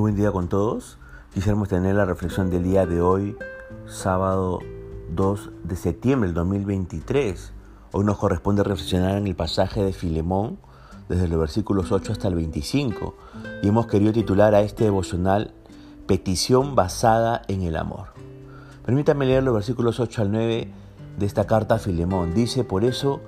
buen día con todos. Quisiéramos tener la reflexión del día de hoy, sábado 2 de septiembre del 2023. Hoy nos corresponde reflexionar en el pasaje de Filemón, desde los versículos 8 hasta el 25, y hemos querido titular a este devocional Petición basada en el amor. Permítame leer los versículos 8 al 9 de esta carta a Filemón. Dice, por eso,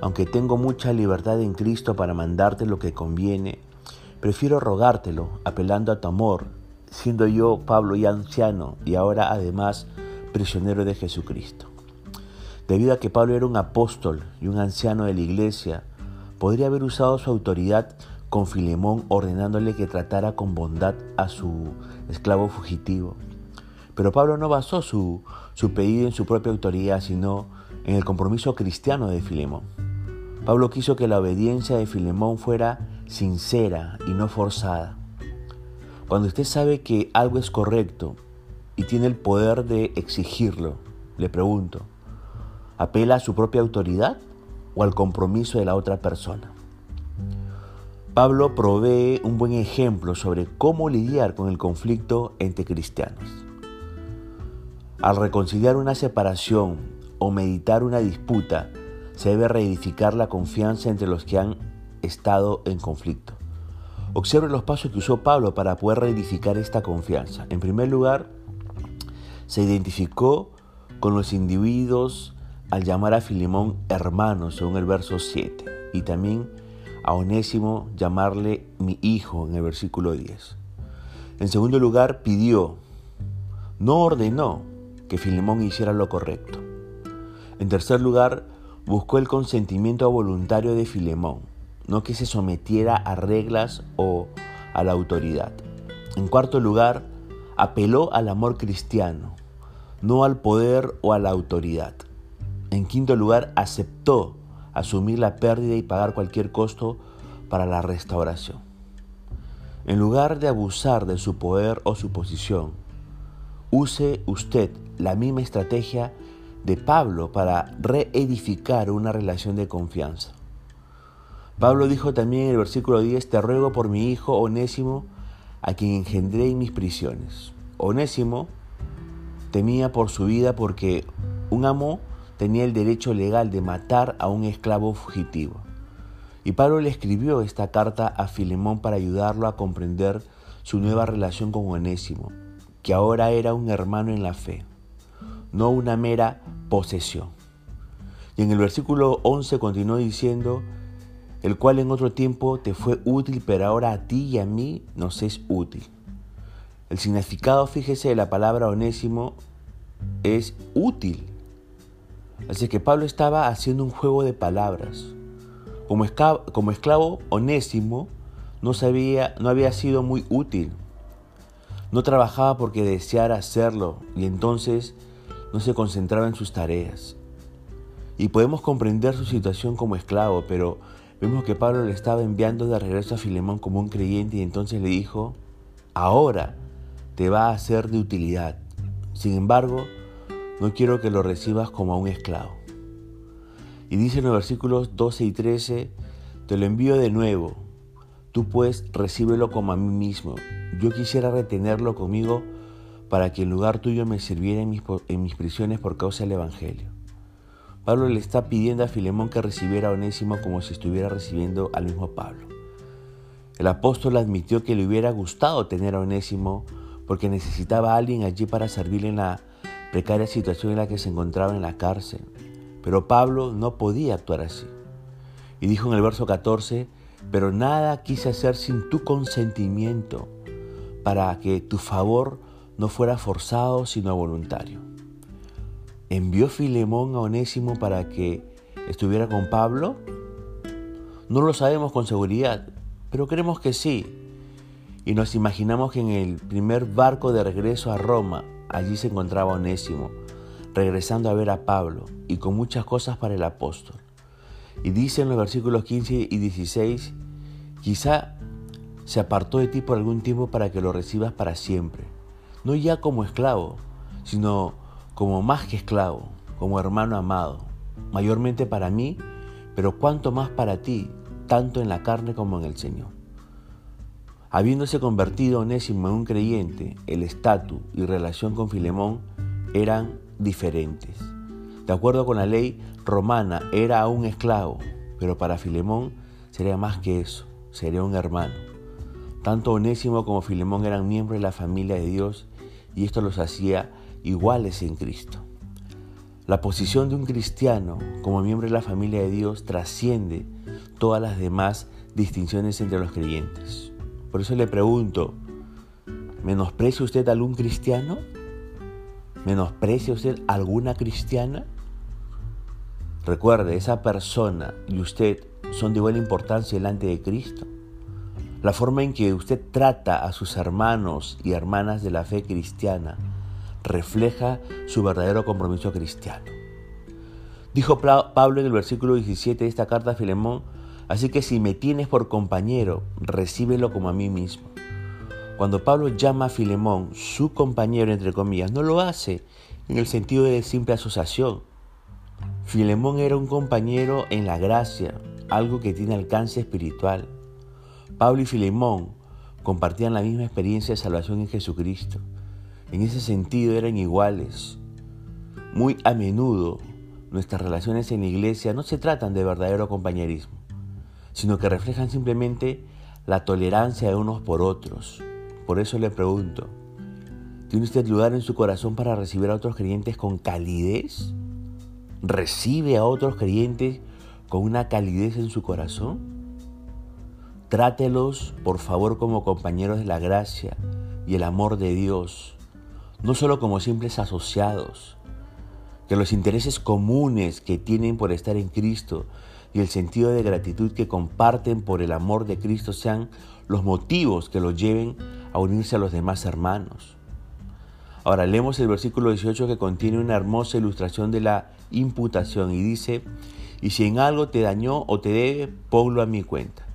aunque tengo mucha libertad en Cristo para mandarte lo que conviene, Prefiero rogártelo, apelando a tu amor, siendo yo, Pablo, ya anciano y ahora además prisionero de Jesucristo. Debido a que Pablo era un apóstol y un anciano de la iglesia, podría haber usado su autoridad con Filemón ordenándole que tratara con bondad a su esclavo fugitivo. Pero Pablo no basó su, su pedido en su propia autoridad, sino en el compromiso cristiano de Filemón. Pablo quiso que la obediencia de Filemón fuera sincera y no forzada. Cuando usted sabe que algo es correcto y tiene el poder de exigirlo, le pregunto, ¿apela a su propia autoridad o al compromiso de la otra persona? Pablo provee un buen ejemplo sobre cómo lidiar con el conflicto entre cristianos. Al reconciliar una separación o meditar una disputa, se debe reedificar la confianza entre los que han estado en conflicto. Observe los pasos que usó Pablo para poder reedificar esta confianza. En primer lugar, se identificó con los individuos al llamar a Filemón hermano, según el verso 7, y también a Onésimo llamarle mi hijo en el versículo 10. En segundo lugar, pidió, no ordenó que Filemón hiciera lo correcto. En tercer lugar, buscó el consentimiento voluntario de Filemón no que se sometiera a reglas o a la autoridad. En cuarto lugar, apeló al amor cristiano, no al poder o a la autoridad. En quinto lugar, aceptó asumir la pérdida y pagar cualquier costo para la restauración. En lugar de abusar de su poder o su posición, use usted la misma estrategia de Pablo para reedificar una relación de confianza. Pablo dijo también en el versículo 10, te ruego por mi hijo Onésimo, a quien engendré en mis prisiones. Onésimo temía por su vida porque un amo tenía el derecho legal de matar a un esclavo fugitivo. Y Pablo le escribió esta carta a Filemón para ayudarlo a comprender su nueva relación con Onésimo, que ahora era un hermano en la fe, no una mera posesión. Y en el versículo 11 continuó diciendo, el cual en otro tiempo te fue útil, pero ahora a ti y a mí nos es útil. El significado, fíjese, de la palabra onésimo es útil. Así que Pablo estaba haciendo un juego de palabras. Como esclavo, como esclavo onésimo no, sabía, no había sido muy útil. No trabajaba porque deseara hacerlo y entonces no se concentraba en sus tareas. Y podemos comprender su situación como esclavo, pero Vemos que Pablo le estaba enviando de regreso a Filemón como un creyente y entonces le dijo, ahora te va a ser de utilidad. Sin embargo, no quiero que lo recibas como a un esclavo. Y dice en los versículos 12 y 13, te lo envío de nuevo, tú pues recíbelo como a mí mismo. Yo quisiera retenerlo conmigo para que en lugar tuyo me sirviera en mis, en mis prisiones por causa del Evangelio. Pablo le está pidiendo a Filemón que recibiera a Onésimo como si estuviera recibiendo al mismo Pablo. El apóstol admitió que le hubiera gustado tener a Onésimo porque necesitaba a alguien allí para servirle en la precaria situación en la que se encontraba en la cárcel. Pero Pablo no podía actuar así. Y dijo en el verso 14, pero nada quise hacer sin tu consentimiento, para que tu favor no fuera forzado sino voluntario. ¿Envió Filemón a Onésimo para que estuviera con Pablo? No lo sabemos con seguridad, pero creemos que sí. Y nos imaginamos que en el primer barco de regreso a Roma, allí se encontraba Onésimo, regresando a ver a Pablo y con muchas cosas para el apóstol. Y dice en los versículos 15 y 16, quizá se apartó de ti por algún tiempo para que lo recibas para siempre, no ya como esclavo, sino como más que esclavo, como hermano amado, mayormente para mí, pero cuanto más para ti, tanto en la carne como en el Señor. Habiéndose convertido Onésimo en un creyente, el estatus y relación con Filemón eran diferentes. De acuerdo con la ley romana, era un esclavo, pero para Filemón sería más que eso, sería un hermano. Tanto Onésimo como Filemón eran miembros de la familia de Dios y esto los hacía iguales en Cristo. La posición de un cristiano como miembro de la familia de Dios trasciende todas las demás distinciones entre los creyentes. Por eso le pregunto, ¿menosprecia usted a algún cristiano? ¿Menosprecia usted a alguna cristiana? Recuerde, esa persona y usted son de igual importancia delante de Cristo. La forma en que usted trata a sus hermanos y hermanas de la fe cristiana refleja su verdadero compromiso cristiano. Dijo Pablo en el versículo 17 de esta carta a Filemón, así que si me tienes por compañero, recíbelo como a mí mismo. Cuando Pablo llama a Filemón su compañero, entre comillas, no lo hace en el sentido de simple asociación. Filemón era un compañero en la gracia, algo que tiene alcance espiritual. Pablo y Filemón compartían la misma experiencia de salvación en Jesucristo. En ese sentido eran iguales. Muy a menudo nuestras relaciones en la iglesia no se tratan de verdadero compañerismo, sino que reflejan simplemente la tolerancia de unos por otros. Por eso le pregunto, ¿tiene usted lugar en su corazón para recibir a otros creyentes con calidez? ¿Recibe a otros creyentes con una calidez en su corazón? Trátelos, por favor, como compañeros de la gracia y el amor de Dios no solo como simples asociados, que los intereses comunes que tienen por estar en Cristo y el sentido de gratitud que comparten por el amor de Cristo sean los motivos que los lleven a unirse a los demás hermanos. Ahora leemos el versículo 18 que contiene una hermosa ilustración de la imputación y dice, y si en algo te dañó o te debe, ponlo a mi cuenta.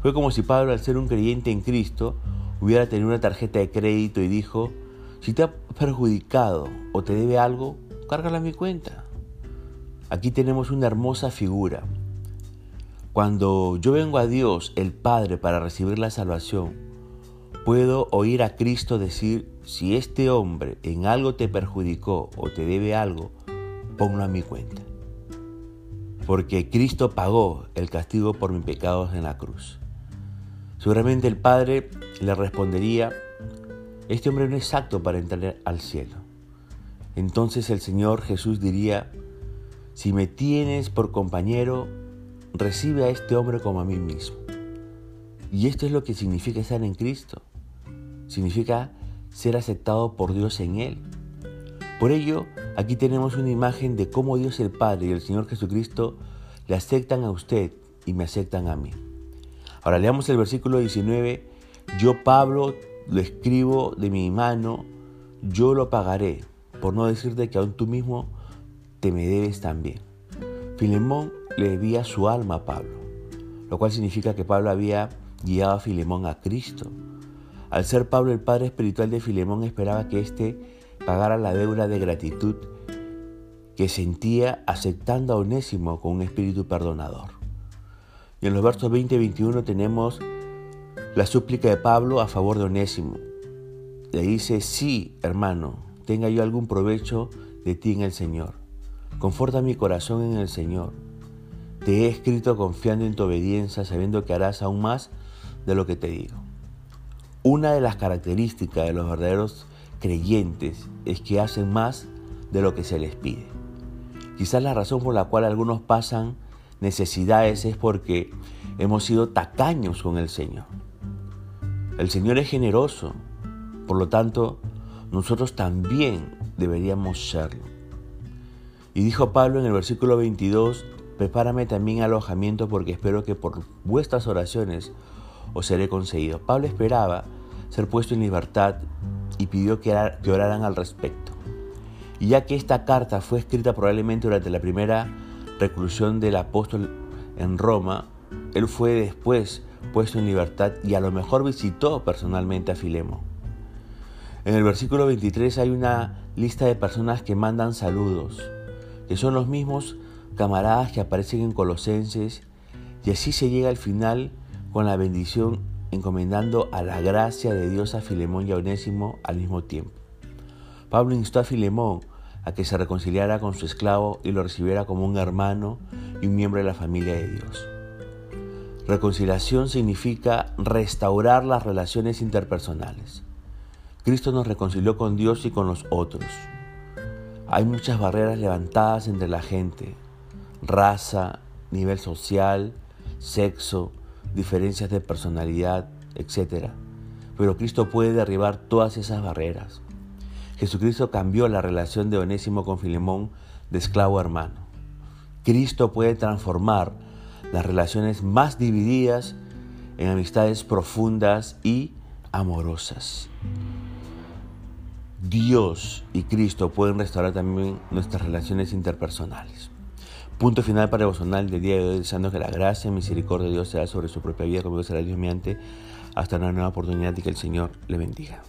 Fue como si Pablo al ser un creyente en Cristo hubiera tenido una tarjeta de crédito y dijo, si te ha perjudicado o te debe algo, cárgala a mi cuenta. Aquí tenemos una hermosa figura. Cuando yo vengo a Dios, el Padre, para recibir la salvación, puedo oír a Cristo decir, si este hombre en algo te perjudicó o te debe algo, ponlo a mi cuenta. Porque Cristo pagó el castigo por mis pecados en la cruz. Seguramente el Padre le respondería, este hombre no es apto para entrar al cielo. Entonces el Señor Jesús diría, si me tienes por compañero, recibe a este hombre como a mí mismo. Y esto es lo que significa estar en Cristo. Significa ser aceptado por Dios en Él. Por ello, aquí tenemos una imagen de cómo Dios el Padre y el Señor Jesucristo le aceptan a usted y me aceptan a mí. Ahora leamos el versículo 19. Yo, Pablo, lo escribo de mi mano, yo lo pagaré, por no decirte que aún tú mismo te me debes también. Filemón le debía su alma a Pablo, lo cual significa que Pablo había guiado a Filemón a Cristo. Al ser Pablo el padre espiritual de Filemón, esperaba que éste pagara la deuda de gratitud que sentía aceptando a Onésimo con un espíritu perdonador. Y en los versos 20 y 21 tenemos la súplica de Pablo a favor de Onésimo. Le dice, sí, hermano, tenga yo algún provecho de ti en el Señor. Conforta mi corazón en el Señor. Te he escrito confiando en tu obediencia, sabiendo que harás aún más de lo que te digo. Una de las características de los verdaderos creyentes es que hacen más de lo que se les pide. Quizás la razón por la cual algunos pasan necesidades es porque hemos sido tacaños con el Señor. El Señor es generoso, por lo tanto, nosotros también deberíamos serlo. Y dijo Pablo en el versículo 22, prepárame también alojamiento porque espero que por vuestras oraciones os seré concedido. Pablo esperaba ser puesto en libertad y pidió que, oraran al respecto. Y ya que esta carta fue escrita probablemente durante la primera reclusión del apóstol en Roma, él fue después puesto en libertad y a lo mejor visitó personalmente a Filemo. En el versículo 23 hay una lista de personas que mandan saludos, que son los mismos camaradas que aparecen en Colosenses, y así se llega al final con la bendición encomendando a la gracia de Dios a Filemón y a Onésimo al mismo tiempo. Pablo instó a Filemón a que se reconciliara con su esclavo y lo recibiera como un hermano y un miembro de la familia de Dios. Reconciliación significa restaurar las relaciones interpersonales. Cristo nos reconcilió con Dios y con los otros. Hay muchas barreras levantadas entre la gente, raza, nivel social, sexo, diferencias de personalidad, etc. Pero Cristo puede derribar todas esas barreras. Jesucristo cambió la relación de Onésimo con Filemón de esclavo a hermano. Cristo puede transformar las relaciones más divididas en amistades profundas y amorosas. Dios y Cristo pueden restaurar también nuestras relaciones interpersonales. Punto final para el devocional del día de hoy, deseando que la gracia y misericordia de Dios sea sobre su propia vida, como será Dios mediante, hasta una nueva oportunidad y que el Señor le bendiga.